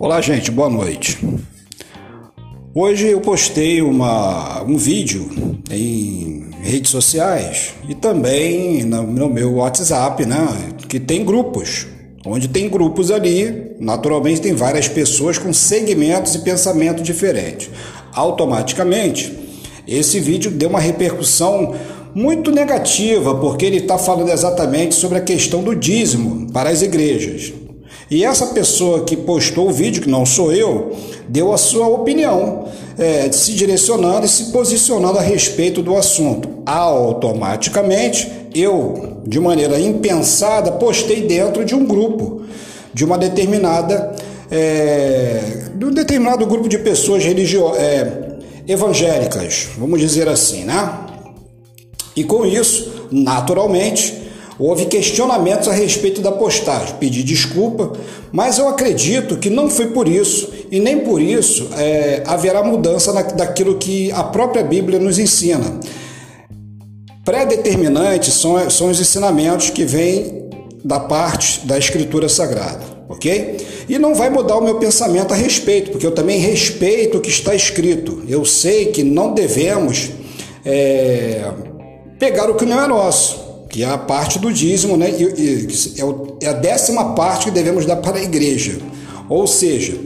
Olá, gente, boa noite. Hoje eu postei uma, um vídeo em redes sociais e também no meu WhatsApp, né? Que tem grupos. Onde tem grupos ali, naturalmente tem várias pessoas com segmentos e pensamentos diferentes. Automaticamente, esse vídeo deu uma repercussão muito negativa, porque ele está falando exatamente sobre a questão do dízimo para as igrejas. E essa pessoa que postou o vídeo, que não sou eu, deu a sua opinião, é, se direcionando e se posicionando a respeito do assunto. Automaticamente, eu, de maneira impensada, postei dentro de um grupo, de uma determinada. É, de um determinado grupo de pessoas religio é, evangélicas, vamos dizer assim, né? E com isso, naturalmente, Houve questionamentos a respeito da postagem, pedi desculpa, mas eu acredito que não foi por isso e nem por isso é, haverá mudança na, daquilo que a própria Bíblia nos ensina. Pré-determinantes são, são os ensinamentos que vêm da parte da Escritura Sagrada, ok? E não vai mudar o meu pensamento a respeito, porque eu também respeito o que está escrito. Eu sei que não devemos é, pegar o que não é nosso que é a parte do dízimo, né? E, é, é a décima parte que devemos dar para a igreja. Ou seja,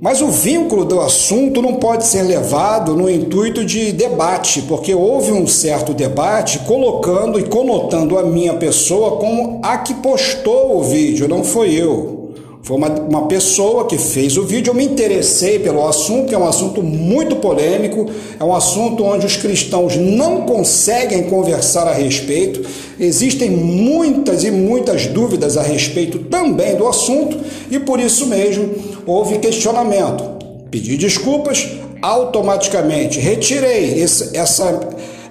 mas o vínculo do assunto não pode ser levado no intuito de debate, porque houve um certo debate colocando e conotando a minha pessoa como a que postou o vídeo, não foi eu. Foi uma, uma pessoa que fez o vídeo, eu me interessei pelo assunto, que é um assunto muito polêmico, é um assunto onde os cristãos não conseguem conversar a respeito, existem muitas e muitas dúvidas a respeito também do assunto e por isso mesmo houve questionamento. Pedi desculpas, automaticamente retirei esse, essa,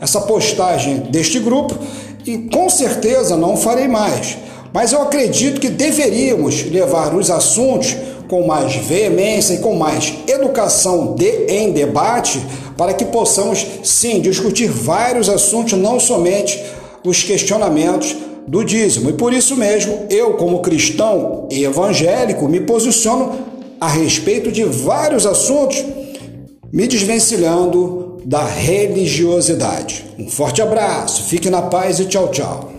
essa postagem deste grupo e com certeza não farei mais. Mas eu acredito que deveríamos levar os assuntos com mais veemência e com mais educação de, em debate para que possamos sim discutir vários assuntos, não somente os questionamentos do dízimo. E por isso mesmo, eu, como cristão evangélico, me posiciono a respeito de vários assuntos, me desvencilhando da religiosidade. Um forte abraço, fique na paz e tchau, tchau.